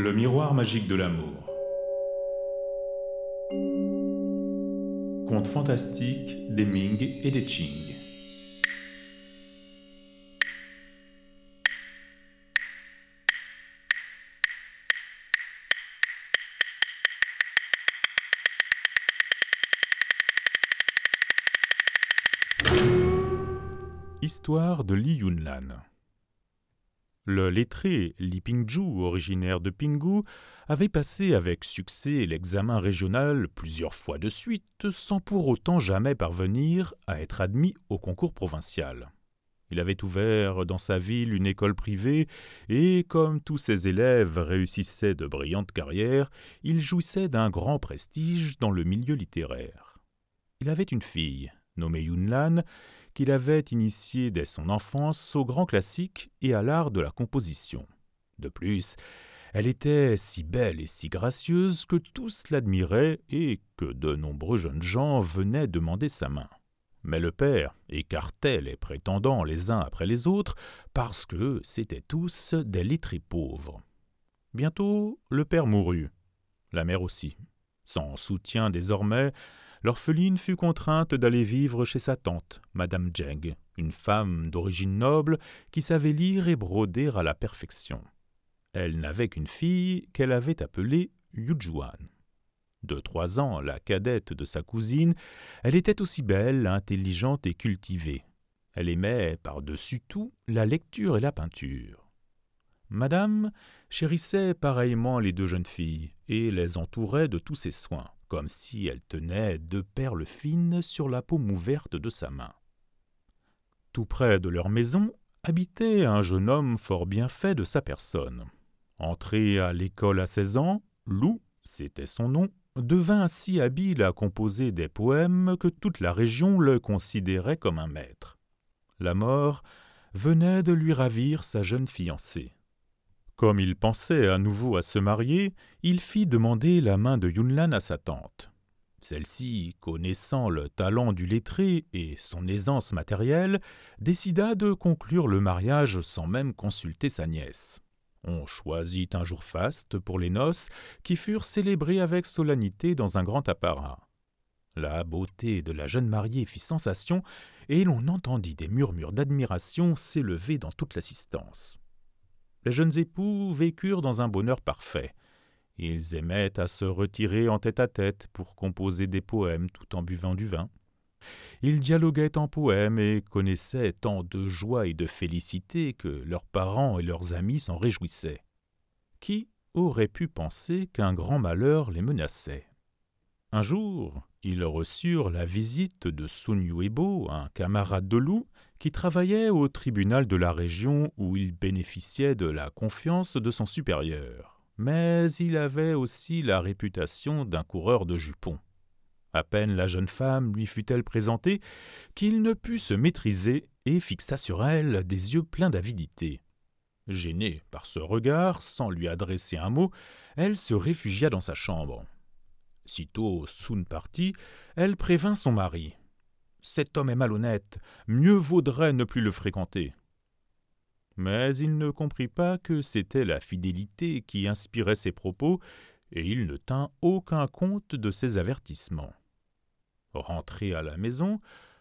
Le miroir magique de l'amour. Conte fantastique des Ming et des Qing. Histoire de Li Yunlan. Le lettré Li Pingju, originaire de Pinggu, avait passé avec succès l'examen régional plusieurs fois de suite, sans pour autant jamais parvenir à être admis au concours provincial. Il avait ouvert dans sa ville une école privée, et comme tous ses élèves réussissaient de brillantes carrières, il jouissait d'un grand prestige dans le milieu littéraire. Il avait une fille, nommée Yunlan, qu'il avait initié dès son enfance au grand classique et à l'art de la composition. De plus, elle était si belle et si gracieuse que tous l'admiraient et que de nombreux jeunes gens venaient demander sa main. Mais le père écartait les prétendants les uns après les autres parce que c'étaient tous des lettrés pauvres. Bientôt, le père mourut, la mère aussi. Sans soutien désormais, l'orpheline fut contrainte d'aller vivre chez sa tante, Madame Jeng, une femme d'origine noble qui savait lire et broder à la perfection. Elle n'avait qu'une fille qu'elle avait appelée Yujuan. De trois ans, la cadette de sa cousine, elle était aussi belle, intelligente et cultivée. Elle aimait, par-dessus tout, la lecture et la peinture. Madame chérissait pareillement les deux jeunes filles et les entourait de tous ses soins comme si elle tenait deux perles fines sur la paume ouverte de sa main. Tout près de leur maison habitait un jeune homme fort bien fait de sa personne. Entré à l'école à seize ans, Lou, c'était son nom, devint si habile à composer des poèmes que toute la région le considérait comme un maître. La mort venait de lui ravir sa jeune fiancée. Comme il pensait à nouveau à se marier, il fit demander la main de Yunlan à sa tante. Celle-ci, connaissant le talent du lettré et son aisance matérielle, décida de conclure le mariage sans même consulter sa nièce. On choisit un jour faste pour les noces, qui furent célébrées avec solennité dans un grand apparat. La beauté de la jeune mariée fit sensation, et l'on entendit des murmures d'admiration s'élever dans toute l'assistance les jeunes époux vécurent dans un bonheur parfait. Ils aimaient à se retirer en tête-à-tête pour composer des poèmes tout en buvant du vin. Ils dialoguaient en poèmes et connaissaient tant de joie et de félicité que leurs parents et leurs amis s'en réjouissaient. Qui aurait pu penser qu'un grand malheur les menaçait? Un jour, ils reçurent la visite de Sun Yuebo, un camarade de Lou, qui travaillait au tribunal de la région où il bénéficiait de la confiance de son supérieur. Mais il avait aussi la réputation d'un coureur de jupons. À peine la jeune femme lui fut-elle présentée qu'il ne put se maîtriser et fixa sur elle des yeux pleins d'avidité. Gênée par ce regard, sans lui adresser un mot, elle se réfugia dans sa chambre. Sitôt Sun partit, elle prévint son mari. Cet homme est malhonnête, mieux vaudrait ne plus le fréquenter. Mais il ne comprit pas que c'était la fidélité qui inspirait ses propos, et il ne tint aucun compte de ses avertissements. Rentré à la maison,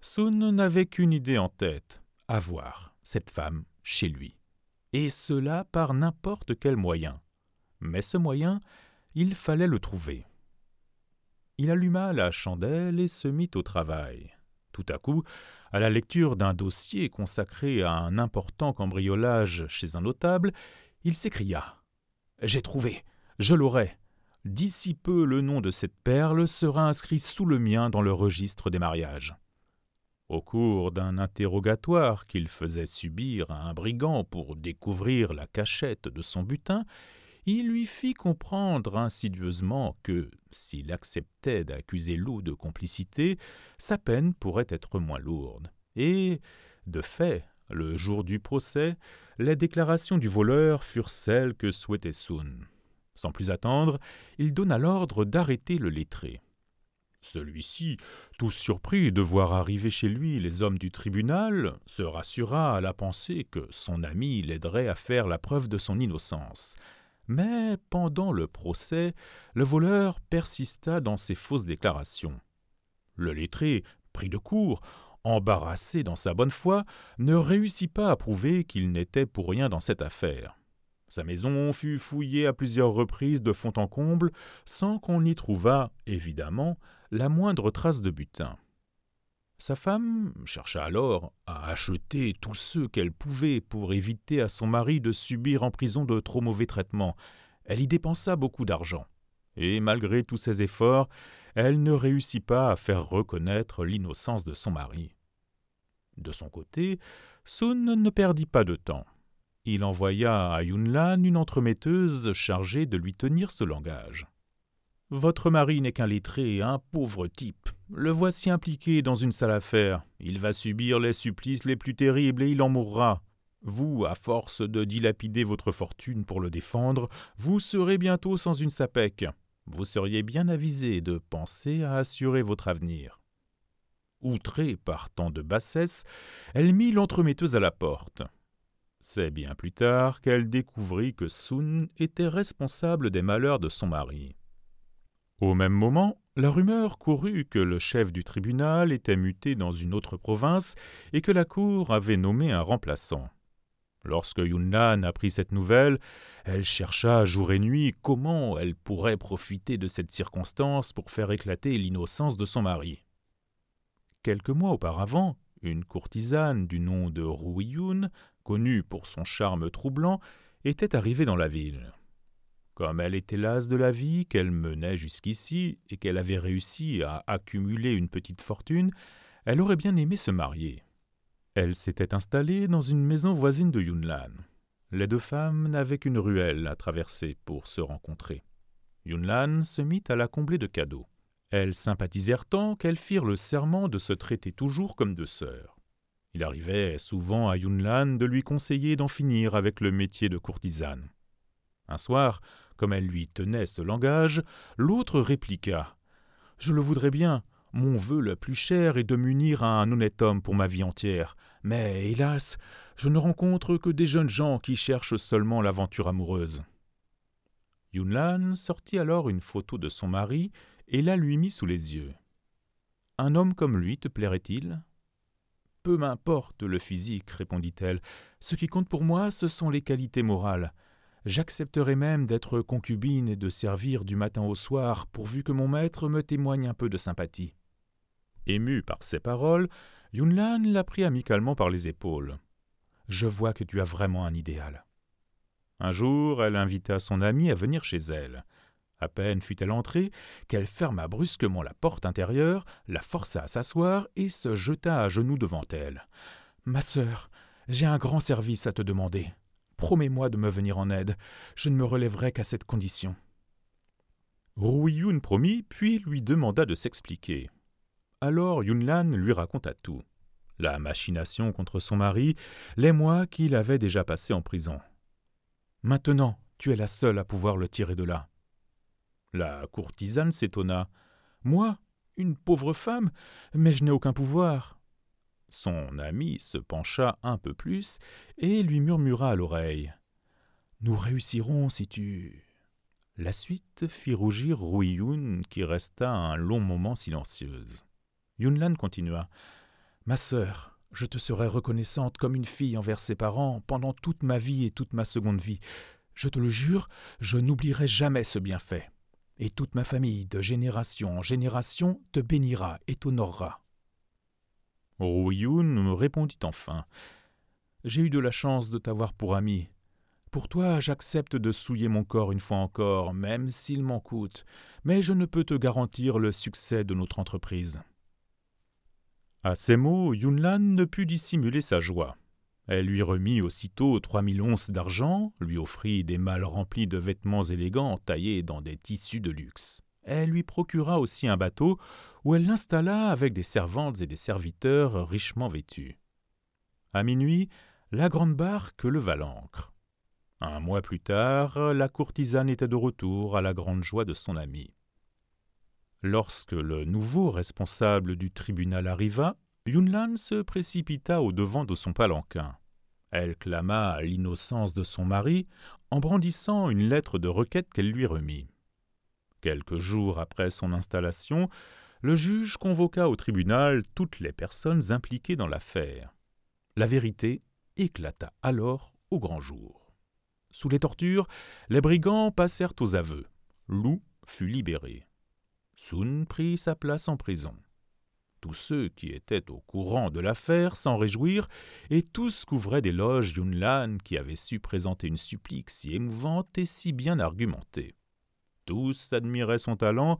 Sun n'avait qu'une idée en tête avoir cette femme chez lui. Et cela par n'importe quel moyen. Mais ce moyen, il fallait le trouver. Il alluma la chandelle et se mit au travail. Tout à coup, à la lecture d'un dossier consacré à un important cambriolage chez un notable, il s'écria J'ai trouvé, je l'aurai. D'ici peu, le nom de cette perle sera inscrit sous le mien dans le registre des mariages. Au cours d'un interrogatoire qu'il faisait subir à un brigand pour découvrir la cachette de son butin, il lui fit comprendre insidieusement que, s'il acceptait d'accuser Lou de complicité, sa peine pourrait être moins lourde. Et, de fait, le jour du procès, les déclarations du voleur furent celles que souhaitait Sun. Sans plus attendre, il donna l'ordre d'arrêter le lettré. Celui-ci, tout surpris de voir arriver chez lui les hommes du tribunal, se rassura à la pensée que son ami l'aiderait à faire la preuve de son innocence Mais pendant le procès, le voleur persista dans ses fausses déclarations. Le lettré, pris de court, embarrassé dans sa bonne foi, ne réussit pas à prouver qu'il n'était pour rien dans cette affaire. Sa maison fut fouillée à plusieurs reprises de fond en comble, sans qu'on y trouvât, évidemment, la moindre trace de butin. Sa femme chercha alors à acheter tous ceux qu'elle pouvait pour éviter à son mari de subir en prison de trop mauvais traitements. Elle y dépensa beaucoup d'argent. Et malgré tous ses efforts, elle ne réussit pas à faire reconnaître l'innocence de son mari. De son côté, Sun ne perdit pas de temps. Il envoya à Yunlan une entremetteuse chargée de lui tenir ce langage. Votre mari n'est qu'un lettré, un pauvre type. Le voici impliqué dans une sale affaire. Il va subir les supplices les plus terribles et il en mourra. Vous, à force de dilapider votre fortune pour le défendre, vous serez bientôt sans une sapèque. Vous seriez bien avisé de penser à assurer votre avenir. Outrée par tant de bassesse, elle mit l'entremetteuse à la porte. C'est bien plus tard qu'elle découvrit que Sun était responsable des malheurs de son mari. Au même moment, la rumeur courut que le chef du tribunal était muté dans une autre province et que la cour avait nommé un remplaçant. Lorsque Yunnan apprit cette nouvelle, elle chercha jour et nuit comment elle pourrait profiter de cette circonstance pour faire éclater l'innocence de son mari. Quelques mois auparavant, une courtisane du nom de Ruiyun, connue pour son charme troublant, était arrivée dans la ville. Comme elle était lasse de la vie qu'elle menait jusqu'ici et qu'elle avait réussi à accumuler une petite fortune, elle aurait bien aimé se marier. Elle s'était installée dans une maison voisine de Yunlan. Les deux femmes n'avaient qu'une ruelle à traverser pour se rencontrer. Yunlan se mit à la combler de cadeaux. Elles sympathisèrent tant qu'elles firent le serment de se traiter toujours comme deux sœurs. Il arrivait souvent à Yunlan de lui conseiller d'en finir avec le métier de courtisane. Un soir, comme elle lui tenait ce langage, l'autre répliqua. Je le voudrais bien. Mon vœu le plus cher est de m'unir à un honnête homme pour ma vie entière. Mais, hélas, je ne rencontre que des jeunes gens qui cherchent seulement l'aventure amoureuse. Yunlan sortit alors une photo de son mari et la lui mit sous les yeux. Un homme comme lui te plairait-il? Peu m'importe le physique, répondit-elle. Ce qui compte pour moi, ce sont les qualités morales. J'accepterai même d'être concubine et de servir du matin au soir, pourvu que mon maître me témoigne un peu de sympathie. Ému par ces paroles, Yunlan la prit amicalement par les épaules. Je vois que tu as vraiment un idéal. Un jour, elle invita son amie à venir chez elle. À peine fut-elle entrée qu'elle ferma brusquement la porte intérieure, la força à s'asseoir et se jeta à genoux devant elle. Ma sœur, j'ai un grand service à te demander. Promets-moi de me venir en aide. Je ne me relèverai qu'à cette condition. Yun promit, puis lui demanda de s'expliquer. Alors Yunlan lui raconta tout. La machination contre son mari, les mois qu'il avait déjà passés en prison. Maintenant, tu es la seule à pouvoir le tirer de là. La courtisane s'étonna. Moi, une pauvre femme, mais je n'ai aucun pouvoir. Son ami se pencha un peu plus et lui murmura à l'oreille. Nous réussirons si tu. La suite fit rougir Yun, qui resta un long moment silencieuse. Yunlan continua. Ma sœur, je te serai reconnaissante comme une fille envers ses parents pendant toute ma vie et toute ma seconde vie. Je te le jure, je n'oublierai jamais ce bienfait. Et toute ma famille, de génération en génération, te bénira et t'honorera. Yun répondit enfin. J'ai eu de la chance de t'avoir pour ami. Pour toi, j'accepte de souiller mon corps une fois encore, même s'il m'en coûte, mais je ne peux te garantir le succès de notre entreprise. À ces mots, Yunlan ne put dissimuler sa joie. Elle lui remit aussitôt trois mille onces d'argent, lui offrit des malles remplis de vêtements élégants taillés dans des tissus de luxe. Elle lui procura aussi un bateau où elle l'installa avec des servantes et des serviteurs richement vêtus. À minuit, la grande barque leva l'ancre. Un mois plus tard, la courtisane était de retour à la grande joie de son ami. Lorsque le nouveau responsable du tribunal arriva, Yunlan se précipita au devant de son palanquin. Elle clama l'innocence de son mari en brandissant une lettre de requête qu'elle lui remit. Quelques jours après son installation, le juge convoqua au tribunal toutes les personnes impliquées dans l'affaire. La vérité éclata alors au grand jour. Sous les tortures, les brigands passèrent aux aveux. Lou fut libéré. Sun prit sa place en prison. Tous ceux qui étaient au courant de l'affaire s'en réjouirent, et tous couvraient d'éloges Yunlan qui avait su présenter une supplique si émouvante et si bien argumentée. Tous admiraient son talent,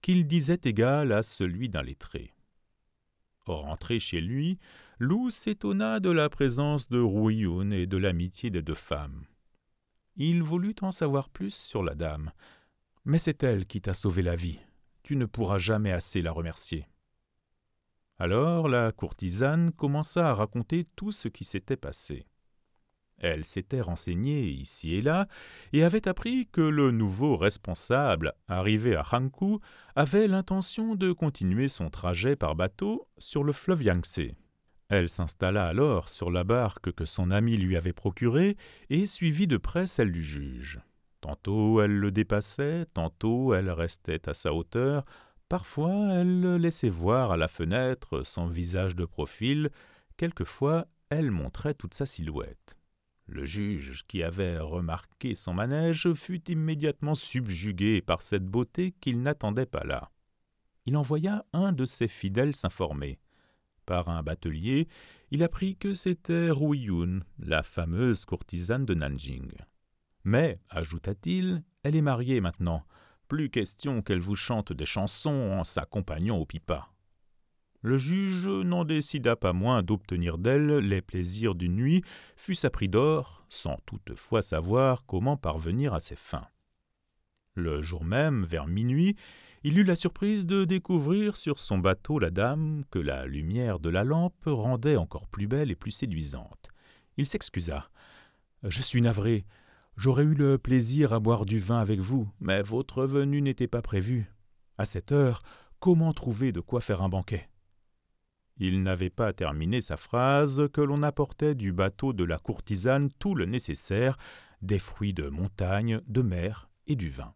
qu'il disait égal à celui d'un lettré. Rentré chez lui, Lou s'étonna de la présence de Rouyoun et de l'amitié des deux femmes. Il voulut en savoir plus sur la dame. Mais c'est elle qui t'a sauvé la vie. Tu ne pourras jamais assez la remercier. Alors la courtisane commença à raconter tout ce qui s'était passé. Elle s'était renseignée ici et là et avait appris que le nouveau responsable, arrivé à Hankou, avait l'intention de continuer son trajet par bateau sur le fleuve Yangtze. Elle s'installa alors sur la barque que son ami lui avait procurée et suivit de près celle du juge. Tantôt elle le dépassait, tantôt elle restait à sa hauteur, Parfois, elle le laissait voir à la fenêtre son visage de profil, quelquefois elle montrait toute sa silhouette. Le juge, qui avait remarqué son manège, fut immédiatement subjugué par cette beauté qu'il n'attendait pas là. Il envoya un de ses fidèles s'informer. Par un batelier, il apprit que c'était Yun, la fameuse courtisane de Nanjing. Mais, ajouta-t-il, elle est mariée maintenant. Plus question qu'elle vous chante des chansons en s'accompagnant au pipa. Le juge n'en décida pas moins d'obtenir d'elle les plaisirs d'une nuit, fût-ce à prix d'or, sans toutefois savoir comment parvenir à ses fins. Le jour même, vers minuit, il eut la surprise de découvrir sur son bateau la dame que la lumière de la lampe rendait encore plus belle et plus séduisante. Il s'excusa. Je suis navré, J'aurais eu le plaisir à boire du vin avec vous, mais votre venue n'était pas prévue. À cette heure, comment trouver de quoi faire un banquet? Il n'avait pas terminé sa phrase que l'on apportait du bateau de la courtisane tout le nécessaire, des fruits de montagne, de mer et du vin.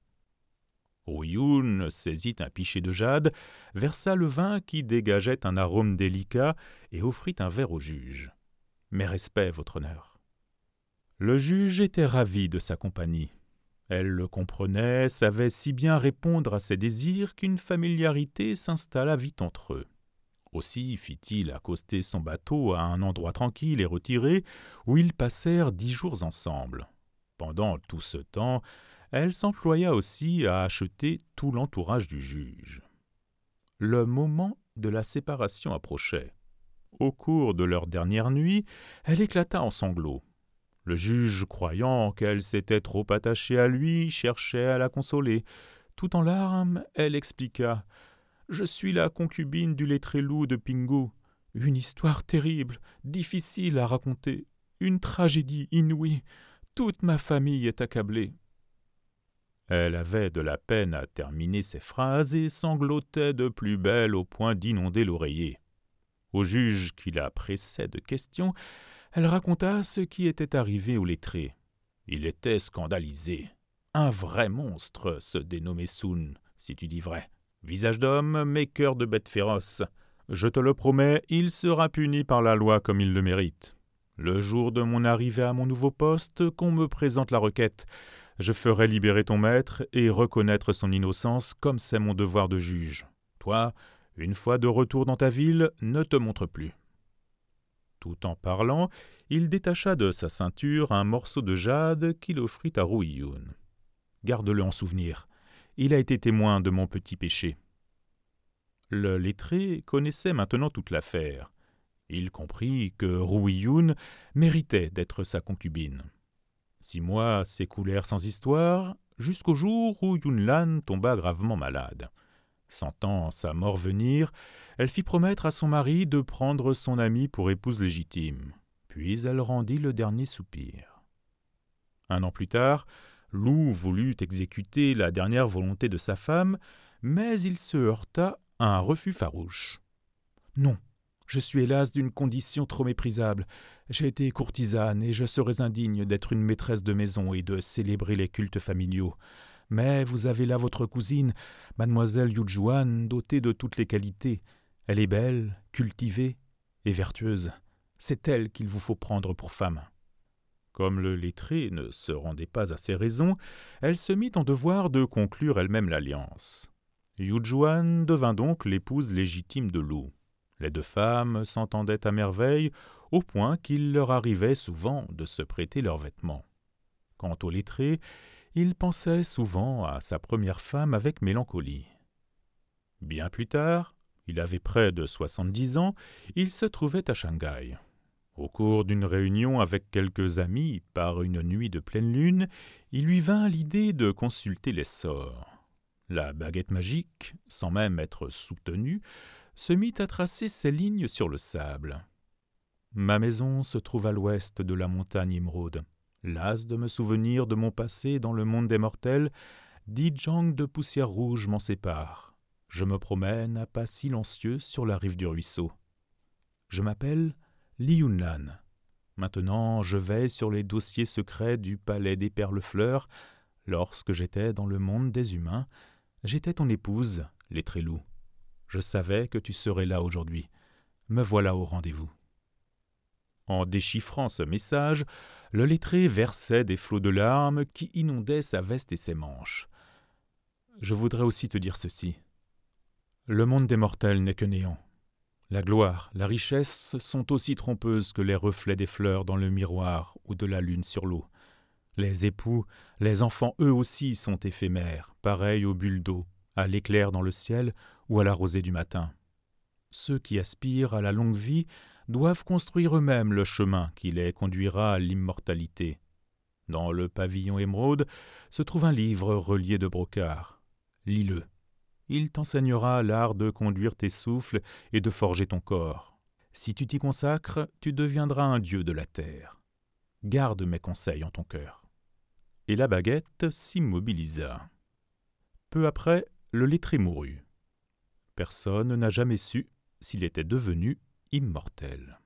Oyoun saisit un pichet de jade, versa le vin qui dégageait un arôme délicat et offrit un verre au juge. Mes respects, votre honneur. Le juge était ravi de sa compagnie. Elle le comprenait, savait si bien répondre à ses désirs qu'une familiarité s'installa vite entre eux. Aussi fit-il accoster son bateau à un endroit tranquille et retiré, où ils passèrent dix jours ensemble. Pendant tout ce temps, elle s'employa aussi à acheter tout l'entourage du juge. Le moment de la séparation approchait. Au cours de leur dernière nuit, elle éclata en sanglots. Le juge, croyant qu'elle s'était trop attachée à lui, cherchait à la consoler. Tout en larmes, elle expliqua. Je suis la concubine du lettré loup de Pingu. Une histoire terrible, difficile à raconter, une tragédie inouïe. Toute ma famille est accablée. Elle avait de la peine à terminer ses phrases et sanglotait de plus belle au point d'inonder l'oreiller. Au juge qui la pressait de questions, elle raconta ce qui était arrivé au lettré. Il était scandalisé. Un vrai monstre, ce dénommé Soun, si tu dis vrai. Visage d'homme, mais cœur de bête féroce. Je te le promets, il sera puni par la loi comme il le mérite. Le jour de mon arrivée à mon nouveau poste, qu'on me présente la requête, je ferai libérer ton maître et reconnaître son innocence comme c'est mon devoir de juge. Toi, une fois de retour dans ta ville, ne te montre plus. Tout en parlant, il détacha de sa ceinture un morceau de jade qu'il offrit à Rouilloun. Garde-le en souvenir. Il a été témoin de mon petit péché. Le lettré connaissait maintenant toute l'affaire. Il comprit que Rouilloun méritait d'être sa concubine. Six mois s'écoulèrent sans histoire, jusqu'au jour où Yunlan tomba gravement malade. Sentant sa mort venir, elle fit promettre à son mari de prendre son amie pour épouse légitime. Puis elle rendit le dernier soupir. Un an plus tard, Lou voulut exécuter la dernière volonté de sa femme, mais il se heurta à un refus farouche. Non, Je suis hélas d'une condition trop méprisable. J'ai été courtisane et je serais indigne d'être une maîtresse de maison et de célébrer les cultes familiaux. Mais vous avez là votre cousine, mademoiselle Yujuan, dotée de toutes les qualités. Elle est belle, cultivée et vertueuse. C'est elle qu'il vous faut prendre pour femme. Comme le lettré ne se rendait pas à ses raisons, elle se mit en devoir de conclure elle-même l'alliance. Yujuan devint donc l'épouse légitime de Lou. Les deux femmes s'entendaient à merveille, au point qu'il leur arrivait souvent de se prêter leurs vêtements. Quant au lettré, il pensait souvent à sa première femme avec mélancolie. Bien plus tard, il avait près de soixante-dix ans, il se trouvait à Shanghai. Au cours d'une réunion avec quelques amis, par une nuit de pleine lune, il lui vint l'idée de consulter les sorts. La baguette magique, sans même être soutenue, se mit à tracer ses lignes sur le sable. Ma maison se trouve à l'ouest de la montagne émeraude. Las de me souvenir de mon passé dans le monde des mortels, dix jangs de poussière rouge m'en séparent. Je me promène à pas silencieux sur la rive du ruisseau. Je m'appelle Li Yunlan. Maintenant, je vais sur les dossiers secrets du palais des perles-fleurs. Lorsque j'étais dans le monde des humains, j'étais ton épouse, les Trélous. Je savais que tu serais là aujourd'hui. Me voilà au rendez-vous. En déchiffrant ce message, le lettré versait des flots de larmes qui inondaient sa veste et ses manches. Je voudrais aussi te dire ceci. Le monde des mortels n'est que néant. La gloire, la richesse sont aussi trompeuses que les reflets des fleurs dans le miroir ou de la lune sur l'eau. Les époux, les enfants eux aussi sont éphémères, pareils aux bulles d'eau, à l'éclair dans le ciel ou à la rosée du matin. Ceux qui aspirent à la longue vie doivent construire eux-mêmes le chemin qui les conduira à l'immortalité. Dans le pavillon émeraude se trouve un livre relié de brocart. Lis-le. Il t'enseignera l'art de conduire tes souffles et de forger ton corps. Si tu t'y consacres, tu deviendras un dieu de la terre. Garde mes conseils en ton cœur. Et la baguette s'immobilisa. Peu après, le lettré mourut. Personne n'a jamais su s'il était devenu immortel.